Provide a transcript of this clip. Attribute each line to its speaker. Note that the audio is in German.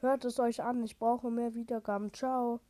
Speaker 1: Hört es euch an, ich brauche mehr Wiedergaben. Ciao.